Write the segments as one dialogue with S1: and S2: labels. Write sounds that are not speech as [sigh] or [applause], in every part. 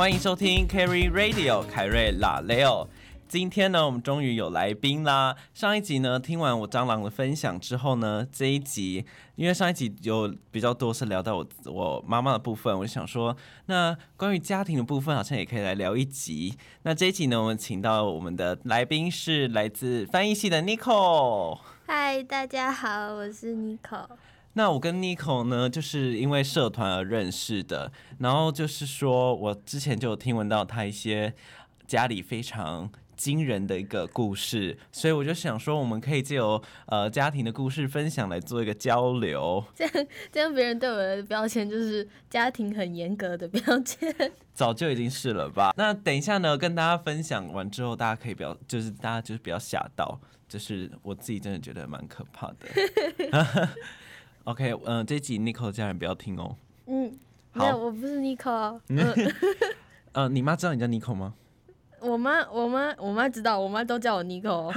S1: 欢迎收听 Carry Radio 凯瑞拉雷欧。今天呢，我们终于有来宾啦。上一集呢，听完我蟑螂的分享之后呢，这一集因为上一集有比较多是聊到我我妈妈的部分，我就想说，那关于家庭的部分好像也可以来聊一集。那这一集呢，我们请到我们的来宾是来自翻译系的 Nicole。
S2: 嗨，大家好，我是 Nicole。
S1: 那我跟 Nico 呢，就是因为社团而认识的。然后就是说我之前就有听闻到他一些家里非常惊人的一个故事，所以我就想说，我们可以借由呃家庭的故事分享来做一个交流。
S2: 这 [laughs] 样这样，别人对我的标签就是家庭很严格的标签。[laughs]
S1: 早就已经是了吧？那等一下呢，跟大家分享完之后，大家可以不要，就是大家就是不要吓到，就是我自己真的觉得蛮可怕的。[laughs] OK，嗯、这集 Nico 的家人不要听哦。
S2: 嗯，
S1: 好
S2: 没有，我不是 Nico。嗯，[laughs]
S1: 呃，你妈知道你叫 Nico 吗？
S2: 我妈，我妈，我妈知道，我妈都叫我 Nico。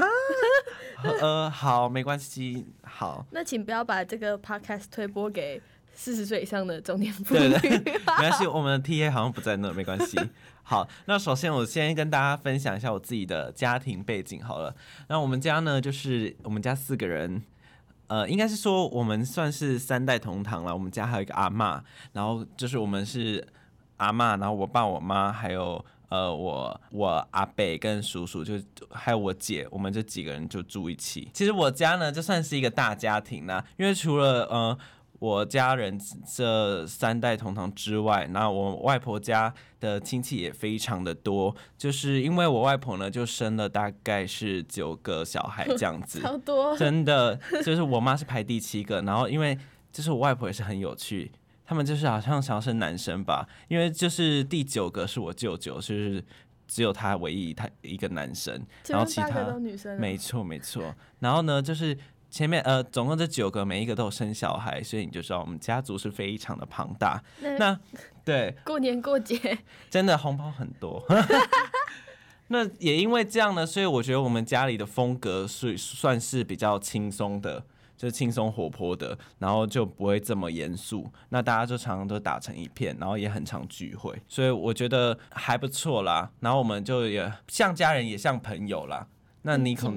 S2: [laughs]
S1: 呃，好，没关系，好。
S2: 那请不要把这个 podcast 推播给四十岁以上的中年妇
S1: 对
S2: 女。
S1: 对，[laughs] 没关系，我们的 TA 好像不在那，没关系。好，那首先我先跟大家分享一下我自己的家庭背景好了。那我们家呢，就是我们家四个人，呃，应该是说我们算是三代同堂了。我们家还有一个阿嬷，然后就是我们是阿嬷，然后我爸、我妈还有。呃，我我阿伯跟叔叔就还有我姐，我们这几个人就住一起。其实我家呢，就算是一个大家庭啦，因为除了呃我家人这三代同堂之外，那我外婆家的亲戚也非常的多，就是因为我外婆呢就生了大概是九个小孩这样子，[laughs]
S2: 超多，
S1: 真的就是我妈是排第七个，然后因为就是我外婆也是很有趣，他们就是好像想要生男生吧，因为就是第九个是我舅舅，就是只有他唯一他一个男生，然后其他
S2: 都女生啊。
S1: 没错没错，然后呢就是。前面呃，总共这九个，每一个都有生小孩，所以你就知道我们家族是非常的庞大。
S2: 那
S1: 那 [laughs] 对，
S2: 过年过节，[laughs]
S1: 真的红包很多。[laughs] 那也因为这样呢，所以我觉得我们家里的风格是算是比较轻松的，就是轻松活泼的，然后就不会这么严肃。那大家就常常都打成一片，然后也很常聚会，所以我觉得还不错啦。然后我们就也像家人，也像朋友啦。那你可。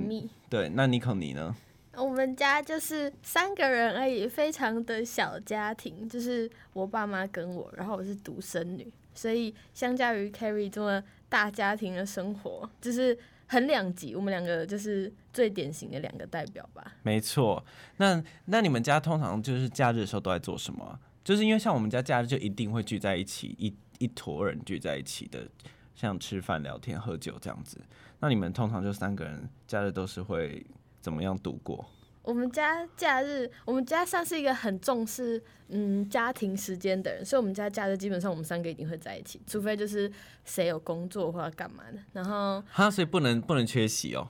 S1: 对，那你可你呢？
S2: 我们家就是三个人而已，非常的小家庭，就是我爸妈跟我，然后我是独生女，所以相较于 Carrie 这么大家庭的生活，就是很两极。我们两个就是最典型的两个代表吧。
S1: 没错，那那你们家通常就是假日的时候都在做什么？就是因为像我们家假日就一定会聚在一起，一一坨人聚在一起的，像吃饭、聊天、喝酒这样子。那你们通常就三个人假日都是会怎么样度过？
S2: 我们家假日，我们家算是一个很重视嗯家庭时间的人，所以我们家假日基本上我们三个一定会在一起，除非就是谁有工作或者干嘛的。然后
S1: 哈，所以不能不能缺席哦。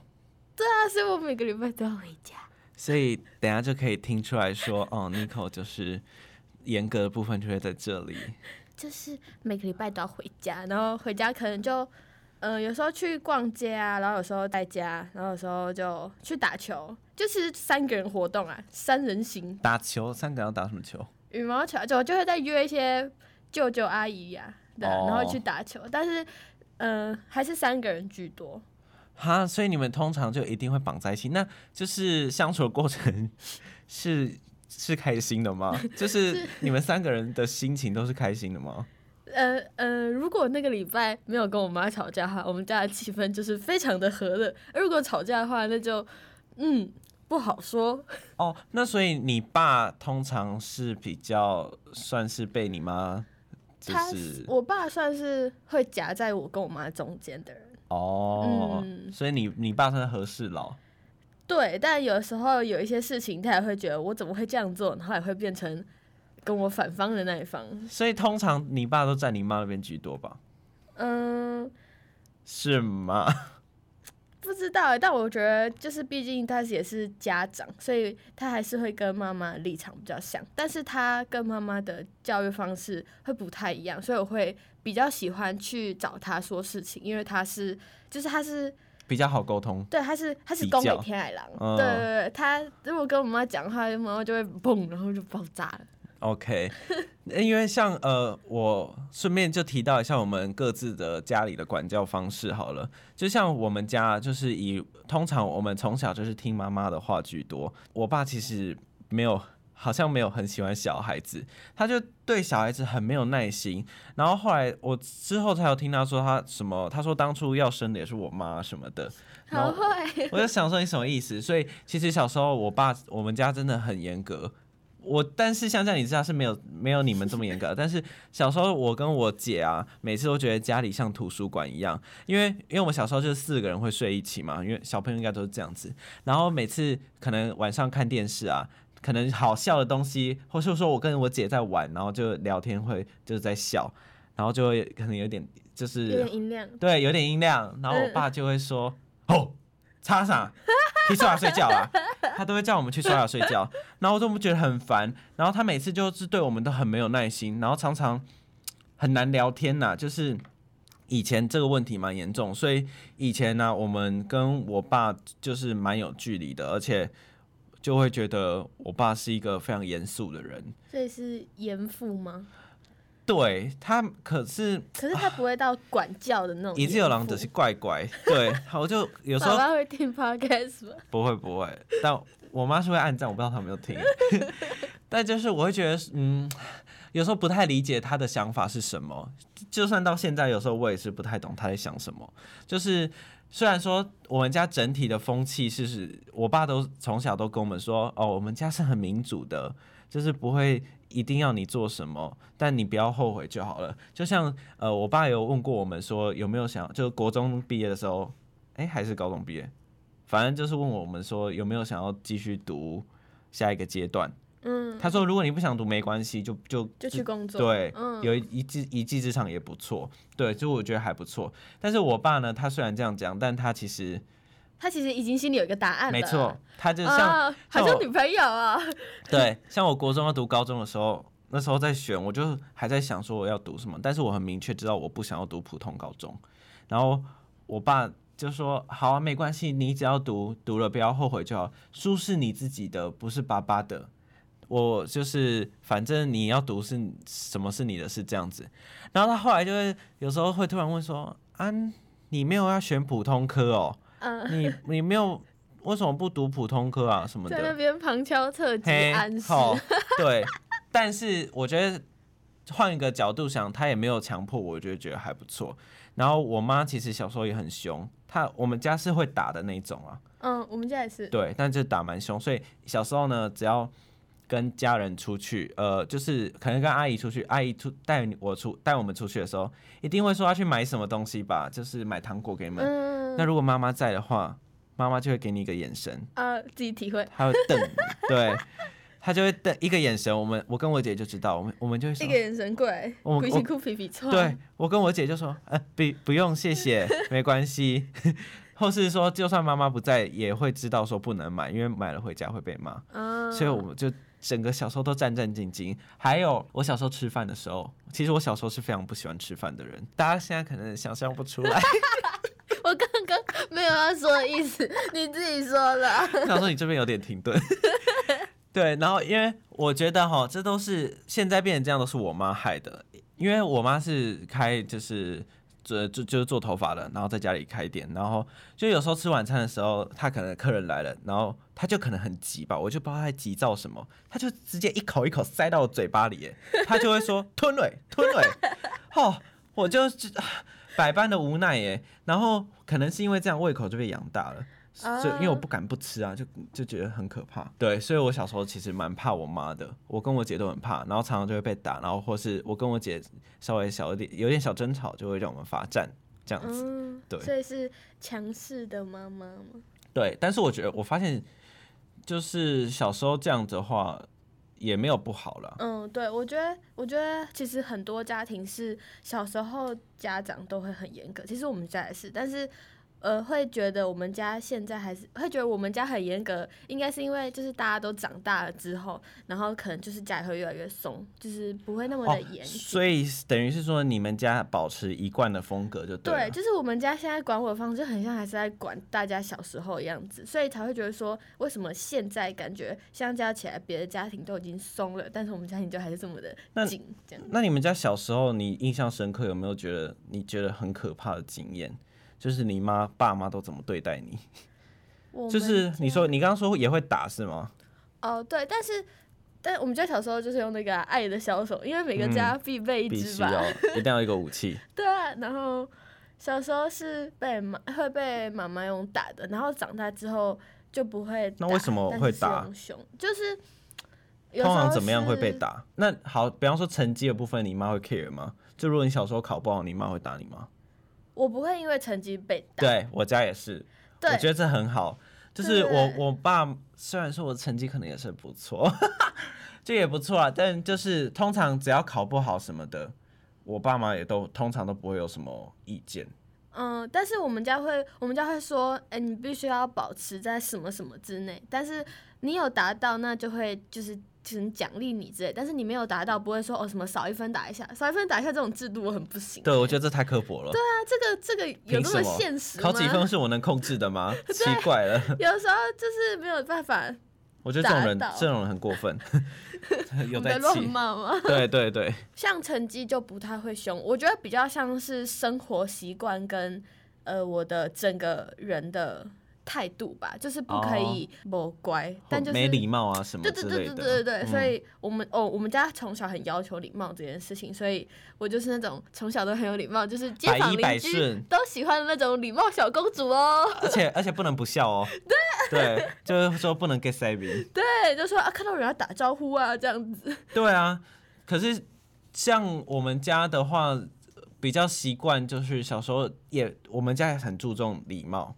S2: 对啊所以我每个礼拜都要回家。
S1: 所以等下就可以听出来说，哦，Nico 就是严格的部分就会在这里。[laughs]
S2: 就是每个礼拜都要回家，然后回家可能就，呃，有时候去逛街啊，然后有时候在家，然后有时候就去打球，就是三个人活动啊，三人行，
S1: 打球，三个人要打什么球？
S2: 羽毛球就就会再约一些舅舅阿姨呀、对然后去打球，但是，呃，还是三个人居多。
S1: 哈，所以你们通常就一定会绑在一起，那就是相处的过程 [laughs] 是是开心的吗？就是 [laughs] 你们三个人的心情都是开心的吗？
S2: 呃呃，如果那个礼拜没有跟我妈吵架的话，我们家的气氛就是非常的和乐；而如果吵架的话，那就嗯不好说。[laughs]
S1: 哦，那所以你爸通常是比较算是被你妈就
S2: 他
S1: 是
S2: 我爸算是会夹在我跟我妈中间的人，
S1: 哦，
S2: 嗯
S1: 所以你你爸算是和事佬。
S2: 对，但有时候有一些事情，他也会觉得我怎么会这样做，然后也会变成跟我反方的那一方。
S1: 所以通常你爸都在你妈那边居多吧？
S2: 嗯，
S1: 是吗？[laughs]
S2: 不知道欸，但我觉得就是毕竟他也是家长，所以他还是会跟妈妈的立场比较像，但是他跟妈妈的教育方式会不太一样，所以我会比较喜欢去找他说事情，因为他是就是他是
S1: 比较好沟通。
S2: 对，他是他是公给天海狼，
S1: 嗯
S2: 对对对，他如果跟我妈讲话，妈妈就会砰，然后就爆炸了。
S1: OK，[laughs] 因为像呃，我顺便就提到一下我们各自的家里的管教方式好了。就像我们家就是以通常我们从小就是听妈妈的话居多，我爸其实没有，好像没有很喜欢小孩子，他就对小孩子很没有耐心。然后后来我之后才有听他说他什么，他说当初要生的也是我妈什么的。
S2: 好会，[laughs]
S1: 我就想说你什么意思？所以其实小时候我爸我们家真的很严格。我但是像这样你知道是没有没有你们这么严格，但是小时候我跟我姐啊，每次都觉得家里像图书馆一样，因为因为我们小时候就是四个人会睡一起嘛，因为小朋友应该都是这样子。然后每次可能晚上看电视啊，可能好笑的东西，或是说我跟我姐在玩，然后就聊天会就是在笑，然后就会可能有点就是
S2: 有点音量，
S1: 对，有点音量，然后我爸就会说哦，插上。去刷牙睡觉啊，他都会叫我们去刷牙睡觉，然后我都觉得很烦，然后他每次就是对我们都很没有耐心，然后常常很难聊天呐，就是以前这个问题蛮严重，所以以前呢，我们跟我爸就是蛮有距离的，而且就会觉得我爸是一个非常严肃的人，
S2: 所以是严父吗？
S1: 对他可是，
S2: 可是他不会到管教的那种。
S1: 一只有狼只是怪怪，对，我就有时候。
S2: 爸爸会听 podcast 吗？
S1: 不会不会，但我妈是会按赞，我不知道她有没有听。[laughs] 但就是我会觉得，嗯，有时候不太理解他的想法是什么。就算到现在，有时候我也是不太懂他在想什么。就是虽然说我们家整体的风气是，是我爸都从小都跟我们说，哦，我们家是很民主的，就是不会。一定要你做什么，但你不要后悔就好了。就像呃，我爸有问过我们说有没有想，就国中毕业的时候，哎，还是高中毕业，反正就是问我们说有没有想要继续读下一个阶段。嗯，他说如果你不想读没关系，就就
S2: 就去工作。
S1: 对，有一技一技之长也不错。对，就我觉得还不错。但是我爸呢，他虽然这样讲，但他其实。
S2: 他其实已经心里有一个答案了。
S1: 没错，他就像
S2: 好像女朋友啊。[laughs]
S1: 对，像我国中要读高中的时候，那时候在选，我就还在想说我要读什么，但是我很明确知道我不想要读普通高中。然后我爸就说：“好啊，没关系，你只要读，读了不要后悔就好。书是你自己的，不是爸爸的。我就是反正你要读是什么是你的，是这样子。”然后他后来就会有时候会突然问说：“啊，你没有要选普通科哦？”你你没有为什么不读普通科啊什么的？
S2: 在那边旁敲侧击暗示。[laughs]
S1: 对，但是我觉得换一个角度想，他也没有强迫我，我就觉得还不错。然后我妈其实小时候也很凶，她我们家是会打的那种啊。
S2: 嗯，我们家也是。
S1: 对，但就打蛮凶，所以小时候呢，只要跟家人出去，呃，就是可能跟阿姨出去，阿姨出带我出带我们出去的时候，一定会说要去买什么东西吧，就是买糖果给你们。那如果妈妈在的话，妈妈就会给你一个眼神
S2: 啊，自己体会。
S1: 她会瞪你，[laughs] 对，她就会瞪一个眼神。我们我跟我姐就知道，我们我们就会
S2: 一个眼神过来，我们哭皮皮错。
S1: 对我跟我姐就说，呃，不不用谢谢，[laughs] 没关系。[laughs] 或是说，就算妈妈不在，也会知道说不能买，因为买了回家会被骂。嗯，所以我们就整个小时候都战战兢兢。还有我小时候吃饭的时候，其实我小时候是非常不喜欢吃饭的人，大家现在可能想象不出来。
S2: 我刚刚没有要说的意思，你自己说的。[laughs]
S1: 他说你这边有点停顿。[laughs] 对，然后因为我觉得哈，这都是现在变成这样，都是我妈害的。因为我妈是开就是做就就是做头发的，然后在家里开店，然后就有时候吃晚餐的时候，她可能客人来了，然后她就可能很急吧，我就不知道她急躁什么，她就直接一口一口塞到我嘴巴里，她就会说 [laughs] 吞蕊吞蕊，哦，我就。[sighs] 百般的无奈耶，然后可能是因为这样胃口就被养大了，所以因为我不敢不吃啊，就就觉得很可怕。对，所以我小时候其实蛮怕我妈的，我跟我姐都很怕，然后常常就会被打，然后或是我跟我姐稍微小一点有点小争吵，就会让我们罚站这样子。对，
S2: 所以是强势的妈妈吗？
S1: 对，但是我觉得我发现就是小时候这样子的话。也没有不好了。
S2: 嗯，对，我觉得，我觉得其实很多家庭是小时候家长都会很严格，其实我们家也是，但是呃，会觉得我们家现在还是会觉得我们家很严格，应该是因为就是大家都长大了之后，然后可能就是家里会越来越松，就是不会那么的严
S1: 所以等于是说你们家保持一贯的风格就对。
S2: 对，就是我们家现在管我的方式，就很像还是在管大家小时候的样子，所以才会觉得说，为什么现在感觉相较起来，别的家庭都已经松了，但是我们家庭就还是这么的紧，这样。
S1: 那你们家小时候，你印象深刻有没有觉得你觉得很可怕的经验？就是你妈爸妈都怎么对待你？[laughs] 就是你说你刚刚说也会打是吗？
S2: 哦，对，但是但我们家小时候就是用那个啊、爱的小手，因为每个家必备一
S1: 嗯必
S2: 支吧。[laughs]
S1: 一定要一个武器。
S2: 对啊，然后小时候是被妈会被妈妈用打的，然后长大之后就不会打。
S1: 那为什么会打
S2: 就是
S1: 通常怎么样会被？打？那好，比方说成绩的部分，你妈会 care 吗？就如果你小时候考不好，你妈会打你吗？
S2: 我不会因为成绩被打。
S1: 对我家也是，我觉得这很好。就是我我爸虽然说我的成绩可能也是不错，[laughs] 这也不错啊，但就是通常只要考不好什么的，我爸妈也都通常都不会有什么意见。
S2: 嗯，但是我们家会，我们家会说，哎、你必须要保持在什么什么之内，但是你有达到，那就会就是就是奖励你之类，但是你没有达到，不会说哦什么少一分打一下，少一分打一下这种制度我很不行。
S1: 对，我觉得这太刻薄了。
S2: 对啊，这个这个有那么现实吗？
S1: 考几分是我能控制的吗？奇怪了，
S2: 有时候就是没有办法，
S1: 我觉得这种人这种人很过分，[laughs] [laughs] 有在
S2: 我在乱
S1: 气。
S2: 骂吗？[laughs]
S1: 对对对，
S2: 像成绩就不太会凶，我觉得比较像是生活习惯跟呃我的整个人的态度吧，就是不可以不乖，但就是
S1: 没礼貌啊什么
S2: 对对对。对对对所以我们哦，我们家从小很要求礼貌这件事情，所以我就是那种从小都很有礼貌，就是街坊邻居都喜欢的那种礼貌小公主哦。
S1: 而且而且不能不笑哦。对 [laughs] 对，就是说不能 get savvy。
S2: 对，就说啊，看到人要打招呼啊，这样子。
S1: 对啊，可是像我们家的话，比较习惯就是小时候也我们家也很注重礼貌。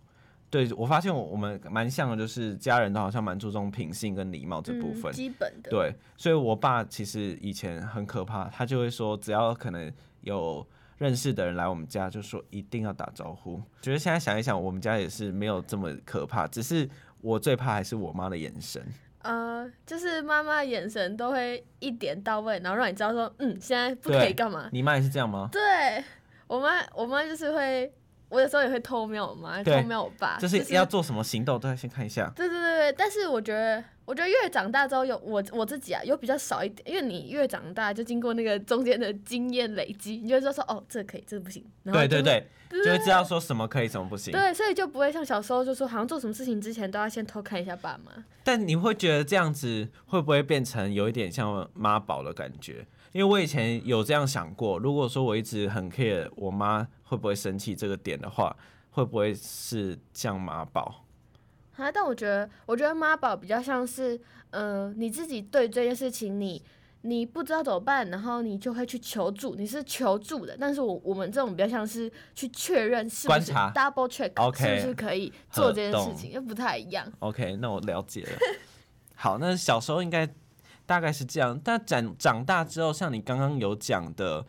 S1: 对我发现我我们蛮像的，就是家人都好像蛮注重品性跟礼貌这部分
S2: 嗯、。基本的。
S1: 对，所以我爸其实以前很可怕，他就会说，只要可能有认识的人来我们家，就说一定要打招呼。觉得现在想一想，我们家也是没有这么可怕，只是我最怕还是我妈的眼神。
S2: 呃，就是妈妈的眼神都会一点到位，然后让你知道说，嗯，现在不可以干嘛。
S1: 你妈也是这样吗？
S2: 对我妈，我妈就是会，我有时候也会偷瞄我妈，偷瞄我爸，
S1: 就是要做什么行动都要先看一下。
S2: 对对对对，但是我觉得，我觉得越长大之后有我我自己啊，有比较少一点，因为你越长大，就经过那个中间的经验累积，你就会知道说，哦，这个可以，这个不行，
S1: 对对，对就会知道说什么可以，什么不行。
S2: 对，所以就不会像小时候就说，好像做什么事情之前都要先偷看一下爸妈。
S1: 但你会觉得这样子会不会变成有一点像妈宝的感觉？因为我以前有这样想过，如果说我一直很 care 我妈会不会生气这个点的话，会不会是像妈宝？
S2: 啊，但我觉得，我觉得妈宝比较像是，呃，你自己对这件事情你你不知道怎么办，然后你就会去求助，你是求助的。但是我我们这种比较像是去确认是不是 double check
S1: OK，
S2: 是不是可以做这件事情，又不太一样。
S1: OK，那我了解了。[laughs] 好，那小时候应该大概是这样，但长长大之后，像你刚刚有讲的，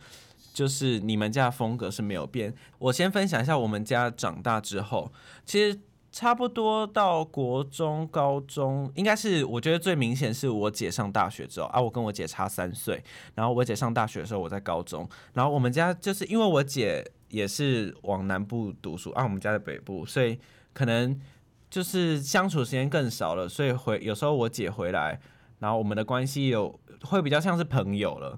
S1: 就是你们家的风格是没有变。我先分享一下我们家长大之后，其实差不多到国中、高中，应该是我觉得最明显是我姐上大学之后。啊，我跟我姐差三岁，然后我姐上大学的时候我在高中，然后我们家就是因为我姐也是往南部读书啊，我们家在北部，所以可能就是相处时间更少了，所以回有时候我姐回来，然后我们的关系有会比较像是朋友了，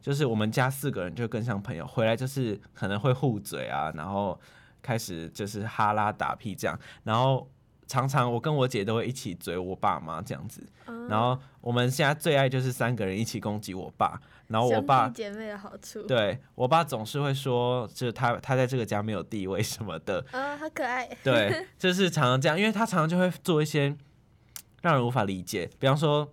S1: 就是我们家四个人就更像朋友，回来就是可能会互嘴啊，然后开始就是哈拉打屁这样，然后常常我跟我姐都会一起嘴我爸妈这样子，
S2: 嗯
S1: 然后我们现在最爱就是三个人一起攻击我爸，然后我爸
S2: 姐妹的好处，
S1: 对我爸总是会说，就是他他在这个家没有地位什么的，
S2: 啊，好可爱。
S1: 对，[laughs] 就是常常这样，因为他常常就会做一些让人无法理解，比方说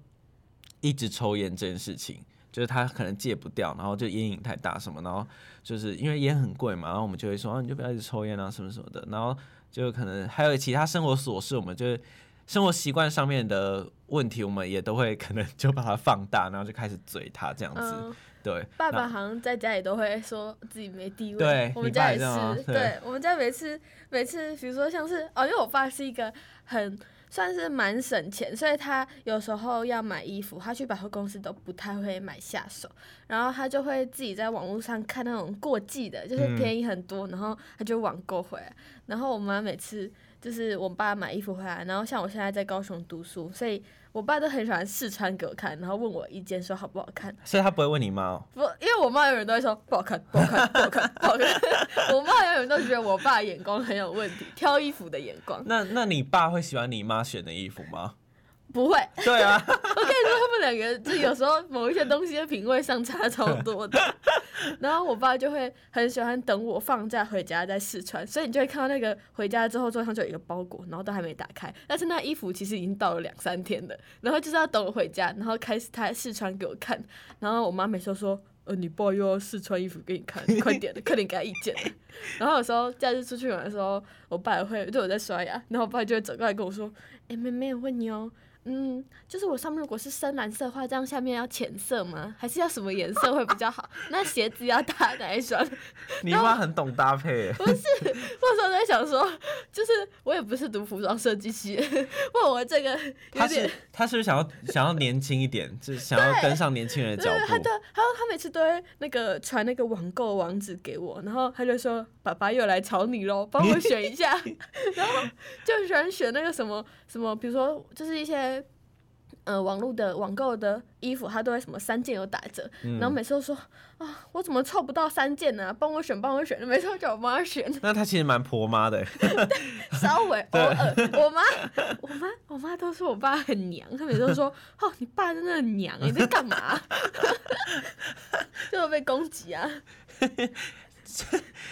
S1: 一直抽烟这件事情，就是他可能戒不掉，然后就烟瘾太大什么，然后就是因为烟很贵嘛，然后我们就会说，啊，你就不要一直抽烟啊什么什么的，然后就可能还有其他生活琐事，我们就是生活习惯上面的问题，我们也都会可能就把它放大，然后就开始嘴他这样子。
S2: 嗯，
S1: 对，
S2: 爸爸好像在家里都会说自己没地位，我们家也是，
S1: 对
S2: 我们家每次每次，比如说像是哦，因为我爸是一个很算是蛮省钱，所以他有时候要买衣服，他去百货公司都不太会买下手，然后他就会自己在网络上看那种过季的，就是
S1: 嗯。
S2: 便宜很多，然后他就网购回来，然后我妈每次就是我爸买衣服回来，然后像我现在在高雄读书，所以我爸都很喜欢试穿给我看，然后问我意见，说好不好看。
S1: 所以他不会问你妈哦。
S2: 不，因为我妈永远都会说不好看，不好看，不好看，不好看。[laughs] 我妈永远都觉得我爸眼光很有问题，挑衣服的眼光
S1: 那那你爸会喜欢你妈选的衣服吗？[laughs]
S2: 不会。
S1: 对啊，[laughs]
S2: 我跟你说，他们两个就有时候某一些东西的品味相差超多的。[laughs] 然后我爸就会很喜欢等我放假回家再试穿，所以你就会看到那个回家之后桌上就有一个包裹，然后都还没打开，但是那衣服其实已经到了两三天了，然后就是要等我回家，然后开始他试穿给我看，然后我妈每次都说。呃，你爸又要试穿衣服给你看，快点的，快点给他意见。然后有时候假日出去玩的时候，我爸也会对我在刷牙，然后我爸就会走过来跟我说：“哎、妹妹，我问你哦，嗯，就是我上面如果是深蓝色的话，这样下面要浅色吗？还是要什么颜色会比较好？[laughs] 那鞋子要搭哪一双？[laughs]
S1: 你妈很懂搭配。[laughs]
S2: 不是，我有时候在想说，就是我也不是读服装设计系，问我这个
S1: 他是。他是不是想要想要年轻一点，就是想要跟上年轻人的脚
S2: 对，他
S1: 步
S2: 的，还有他每次都会那个传那个网购网址给我，然后他就说：“爸爸又来吵你喽，帮我选一下。”然后就喜欢选那个什么什么，比如说就是一些呃网络的网购的衣服，他都会什么三件有打折，
S1: 嗯。
S2: 然后每次都说啊，我怎么凑不到三件呢、帮我选，帮我选，每次都叫我妈选，[laughs]
S1: 那他其实蛮婆妈的，[laughs]
S2: 稍微 [laughs] 偶尔，我妈我妈我妈都说我爸很娘，她每次都说哦，你爸真的很娘，你在干嘛？就会被攻击啊。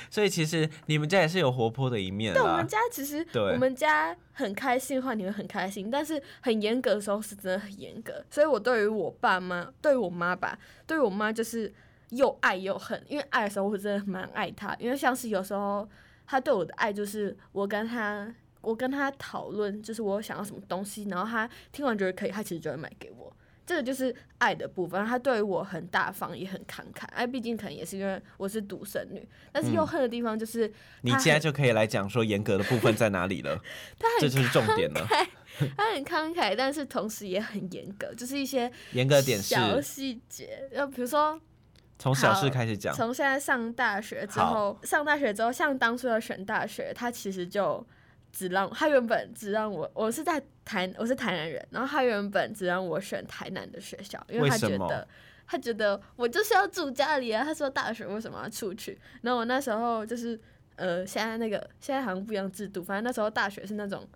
S1: 所以其实你们家也是有活泼的一面啦
S2: 但我们。家其实
S1: 对
S2: 我们家很开心的话，你会很开心，但是很严格的时候是真的很严格。所以我对于我爸妈，对于我妈吧，对于我妈就是又爱又恨。因为爱的时候我真的蛮爱她，因为像是有时候她对我的爱就是我跟她。我跟她讨论，就是我想要什么东西，然后她听完觉得可以，她其实就会买给我。这个就是爱的部分，他对于我很大方，也很慷慨。哎，毕竟可能也是因为我是独生女，但是又
S1: 嗯
S2: 恨的地方就是
S1: 你现在就可以来讲说严格的部分在哪里了，[laughs] 这就是重点了。
S2: 他很慷慨，但是同时也很严格，就是一些
S1: 严格的点是
S2: 小细节。就比如说，
S1: 从小事
S2: 好
S1: 开始讲，
S2: 从现在上大学之后，上大学之后，像当初要选大学，他其实就只让他原本只让我，我是在台，我是台南人，然后他原本只让我选台南的学校，因
S1: 为他
S2: 觉得。他觉得我就是要住家里啊，他说大学为什么要出去？然后我那时候就是呃，现在那个现在好像不一样制度，反正那时候大学是那种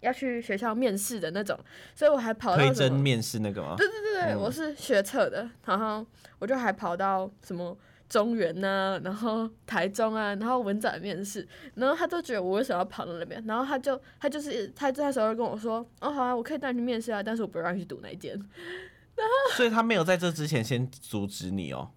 S2: 要去学校面试的那种，所以我还跑到什么？
S1: 甄面试那个吗？
S2: 对对对对，
S1: 嗯
S2: 我是学测的，然后我就还跑到什么中原呐、然后台中啊，然后文展面试，然后他都觉得我为什么要跑到那边，然后他就他就是他那时候就跟我说，哦好啊，我可以带你去面试啊，但是我不让你去读那间，然后，
S1: 所以他没有在这之前先阻止你哦，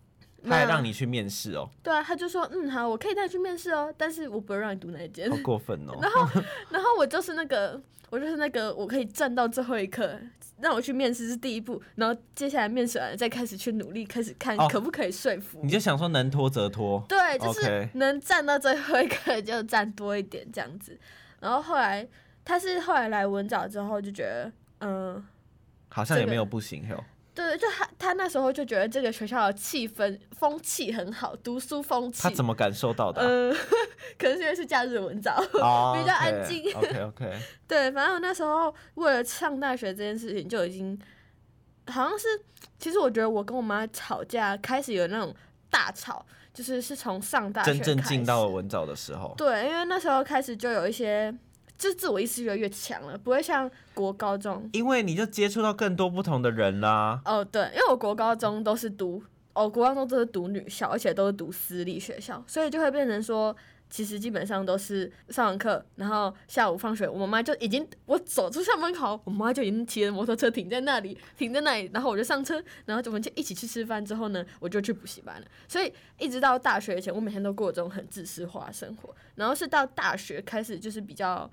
S1: 他让你去面试哦，
S2: 对啊，他就说嗯好，我可以带你去面试哦，但是我不会让你读那一间
S1: 好，过分哦。[laughs]
S2: 然后然后我就是那个，我就是那个，我可以站到最后一刻，让我去面试是第一步，然后接下来面试完了再开始去努力，开始看
S1: 哦
S2: 可不可以说服。
S1: 你就想说能拖则拖，
S2: 对，就是能站到最后一刻就站多一点这样子。然后后来他是后来来文藻之后就觉得，嗯、这个
S1: 好像也没有不行哟。
S2: 对，就他他那时候就觉得这个学校的气氛风气很好，读书风气。
S1: 他怎么感受到的啊？
S2: 嗯，可能是因为是假日文藻。[laughs]
S1: 哦
S2: 比较安静
S1: OK OK，[laughs]
S2: 对，反正我那时候为了上大学这件事情，就已经好像是，其实我觉得我跟我妈吵架开始有那种大吵，就是是从上大学
S1: 真正
S2: 开
S1: 进到了
S2: 始
S1: 文藻的时候，
S2: 对，因为那时候开始就有一些，就是自我意识越来越强了，不会像国高中。
S1: 因为你就接触到更多不同的人啦。
S2: 哦，对，因为我国高中都是读，哦，国高中都是读女校，而且都是读私立学校，所以就会变成说，其实基本上都是上完课，然后下午放学，我妈就已经，我走出校门口，我妈就已经骑着摩托车停在那里，停在那里，然后我就上车，然后我们就一起去吃饭，之后呢，我就去补习班了。所以一直到大学前，我每天都过这种很自私化的生活，然后是到大学开始就是比较。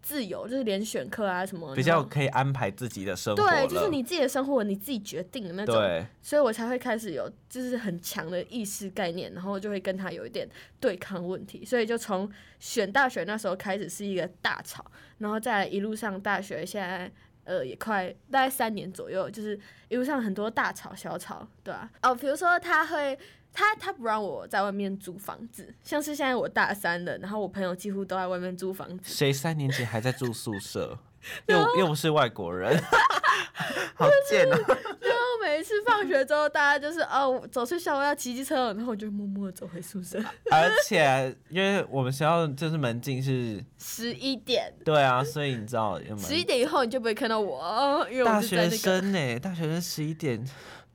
S2: 自由，就是连选课啊什么，
S1: 比较可以安排自己的生活
S2: 对，就是你自己的生活你自己决定的那种。
S1: 对，
S2: 所以我才会开始有就是很强的意识概念，然后就会跟他有一点对抗问题，所以就从选大学那时候开始是一个大吵，然后再一路上大学现在呃也快大概三年左右，就是一路上很多大吵小吵，对啊，哦，比如说他会。他他不让我在外面租房子，像是现在我大三了，然后我朋友几乎都在外面租房子，
S1: 谁三年级还在住宿舍？[laughs] 又又不是外国人 [laughs] [laughs] 好贱哦！
S2: 然后每一次放学之后，大家就是哦，走出校外要骑机车了，然后我就默默地走回宿舍。
S1: 而且因为我们学校就是门禁是，
S2: 十一点，
S1: 对啊，所以你知道有
S2: 十一
S1: 门
S2: 点以后你就不会看到我，哦因为我
S1: 大学。生呢、大学生十一点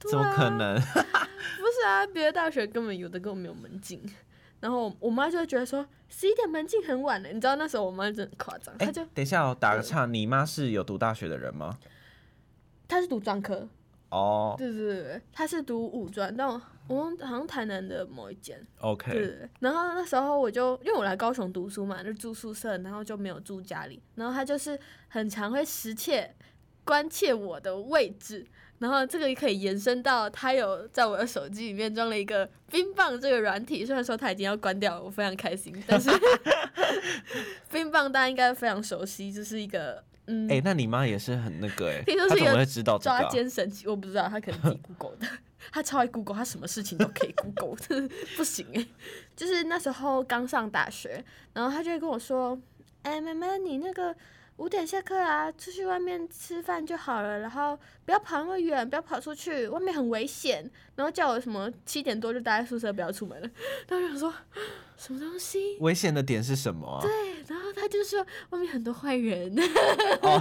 S1: 怎么可能？[laughs]
S2: 不是啊，别的大学根本有的根本没有门禁。然后我妈就会觉得说十一点门禁很晚了，你知道那时候我妈真的很夸张，
S1: 哎、
S2: 她就
S1: 等一下我，打个岔，你妈是有读大学的人吗？
S2: 她是读专科，
S1: 哦
S2: 对对对对，她是读五专，但我我忘好像台南的某一间，对
S1: ，OK，
S2: 对对。然后那时候我就因为我来高雄读书嘛，就住宿舍，然后就没有住家里，然后她就是很常会时切关切我的位置。然后这个也可以延伸到，他有在我的手机里面装了一个冰棒这个软体，虽然说他已经要关掉了，我非常开心，但是 [laughs] 冰棒大家应该非常熟悉，就是一个嗯，
S1: 哎、那你妈也是很那个哎、
S2: 听说是一个
S1: 她怎么会知道这个
S2: 抓
S1: 啊、
S2: 奸神器，我不知道，他可能自己 Google 的，[laughs] 他超爱 Google，他什么事情都可以 Google，真的不行哎。就是那时候刚上大学，然后他就会跟我说：“哎、妹妹，你那个五点下课啊，出去外面吃饭就好了，然后不要跑那么远，不要跑出去，外面很危险。”然后叫我什么七点多就待在宿舍，不要出门了。然后我想说，什么东西？
S1: 危险的点是什么啊？
S2: 对，然后他就说外面很多坏人。[laughs]
S1: 哦，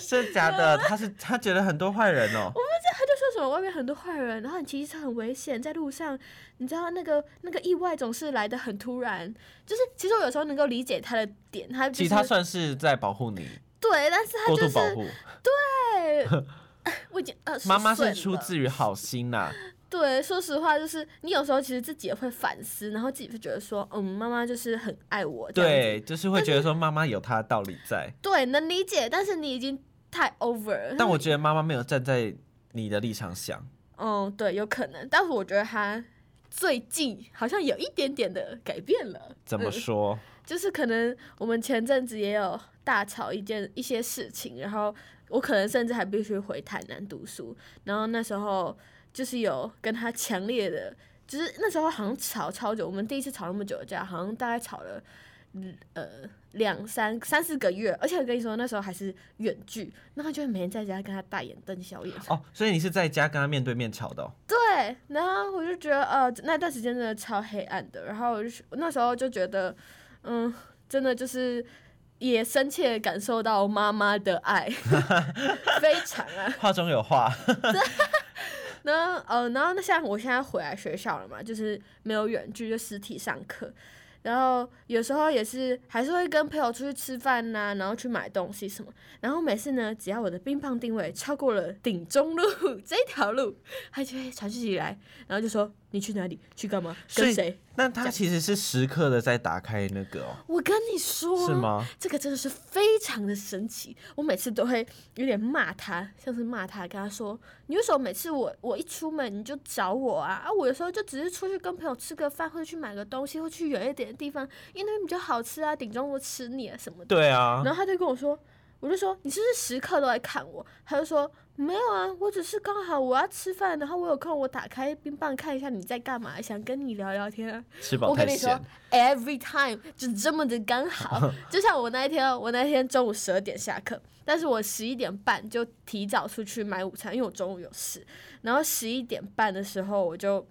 S1: 是假的，他是他觉得很多坏人哦。
S2: 他就说什么外面很多坏人，然后你骑车很危险，在路上，你知道那个那个意外总是来的很突然。就是其实我有时候能够理解他的点，他就是
S1: 其实他算是在保护你，
S2: 对，但是他
S1: 过
S2: 就是
S1: 度保护。
S2: 对，我已经二十
S1: 妈妈是出自于好心呐、
S2: 对，说实话，就是你有时候其实自己也会反思，然后自己会觉得说，嗯，妈妈就是很爱我，
S1: 对，就是会觉得说妈妈有她的道理在，
S2: 对，能理解，但是你已经太 over 了。
S1: 但我觉得妈妈没有站在你的立场想，
S2: 嗯，对，有可能，但是我觉得他最近好像有一点点的改变了。
S1: 怎么
S2: 嗯
S1: 说？
S2: 就是可能我们前阵子也有大吵一件一些事情，然后我可能甚至还必须回台南读书，然后那时候就是有跟他强烈的，就是那时候好像吵超久，我们第一次吵那么久的架，好像大概吵了。嗯呃，两三三四个月，而且我跟你说，那时候还是远距，然后就会每天在家跟他大眼瞪小眼，[laughs]
S1: 哦，所以你是在家跟他面对面吵的、哦，
S2: 对，然后我就觉得呃那段时间真的超黑暗的，然后我就那时候就觉得，嗯，真的就是也深切感受到妈妈的爱，[laughs] 非常啊。
S1: 话中有话。[laughs]
S2: 然后呃，然后那像我现在回来学校了嘛，就是没有远距，就实体上课。然后有时候也是还是会跟朋友出去吃饭呐、然后去买东西什么。然后每次呢，只要我的冰棒定位超过了顶中路 [laughs] 这条路，他就会传讯息来，然后就说你去哪里，去干嘛，跟谁。
S1: 那他其实是时刻的在打开那个哦，
S2: 我跟你说，
S1: 是？吗？
S2: 这个真的是非常的神奇，我每次都会有点骂他，像是骂他，跟他说：“你为什么每次我我一出门你就找我啊？啊，我有时候就只是出去跟朋友吃个饭，或者去买个东西，或去远一点的地方，因为那边比较好吃啊，顶中我吃你啊什么的。”
S1: 对啊，
S2: 然后他就跟我说，我就说你是不是时刻都在看我？他就说没有啊，我只是刚好我要吃饭，然后我有空我打开冰棒看一下你在干嘛，想跟你聊聊天啊。
S1: 吃饱太
S2: 我跟你说。，every time 就这么的刚好，[laughs] 就像我那一天，我那天中午十二点下课，但是我十一点半就提早出去买午餐，因为我中午有事。然后十一点半的时候，我就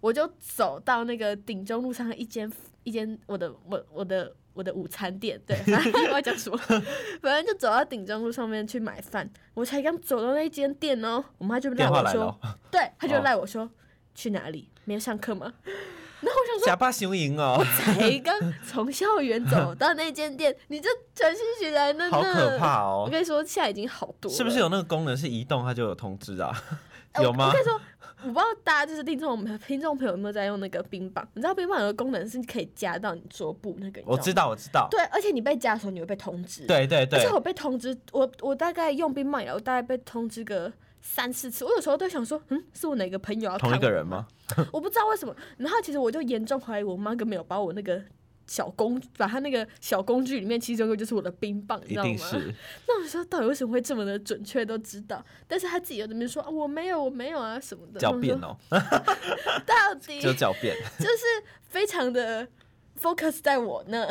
S2: 我就走到那个顶中路上的一间一间我的我我的我的午餐店，对，反正 [laughs] 我要讲什么，反正就走到顶中路上面去买饭。我才刚走到那间店哦，我妈就赖我说对，她就
S1: 哦
S2: 赖我说、去哪里？没有上课吗？[laughs] 然后我想说。
S1: 假扮雄鹰哦，我
S2: 才刚从校园走到那间店，你就传讯息来了呢，
S1: 好可怕哦！
S2: 我跟你说，现在已经好多了，
S1: 是不是有那个功能是移动它就有通知啊？
S2: 哎
S1: 有吗
S2: 我我跟你说，我不知道大家就是听众听众朋友有没有在用那个冰棒？你知道冰棒有个功能是可以夹到你桌布那个。
S1: 我知道，我知道，
S2: 对，而且你被夹的时候，你会被通知。
S1: 对对对
S2: 而且，我被通知，我我大概用冰棒以来，我大概被通知个三四次。我有时候都想说，嗯，是我哪个朋友要
S1: 同一个人？吗？[laughs]
S2: 我不知道为什么。然后其实我就严重怀疑我妈根本没有把我那个小工，把他那个小工具里面其中一个就是我的冰棒，你
S1: 一
S2: 知道吗？
S1: 定是，[laughs]
S2: 那我说到底为什么会这么的准确都知道？但是他自己又在那边说、啊、我没有，我没有啊什么的。
S1: 狡辩
S2: 我
S1: 哦，
S2: 说 [laughs] 到底
S1: 就狡辩。[laughs]
S2: 就是非常的 focus 在我那，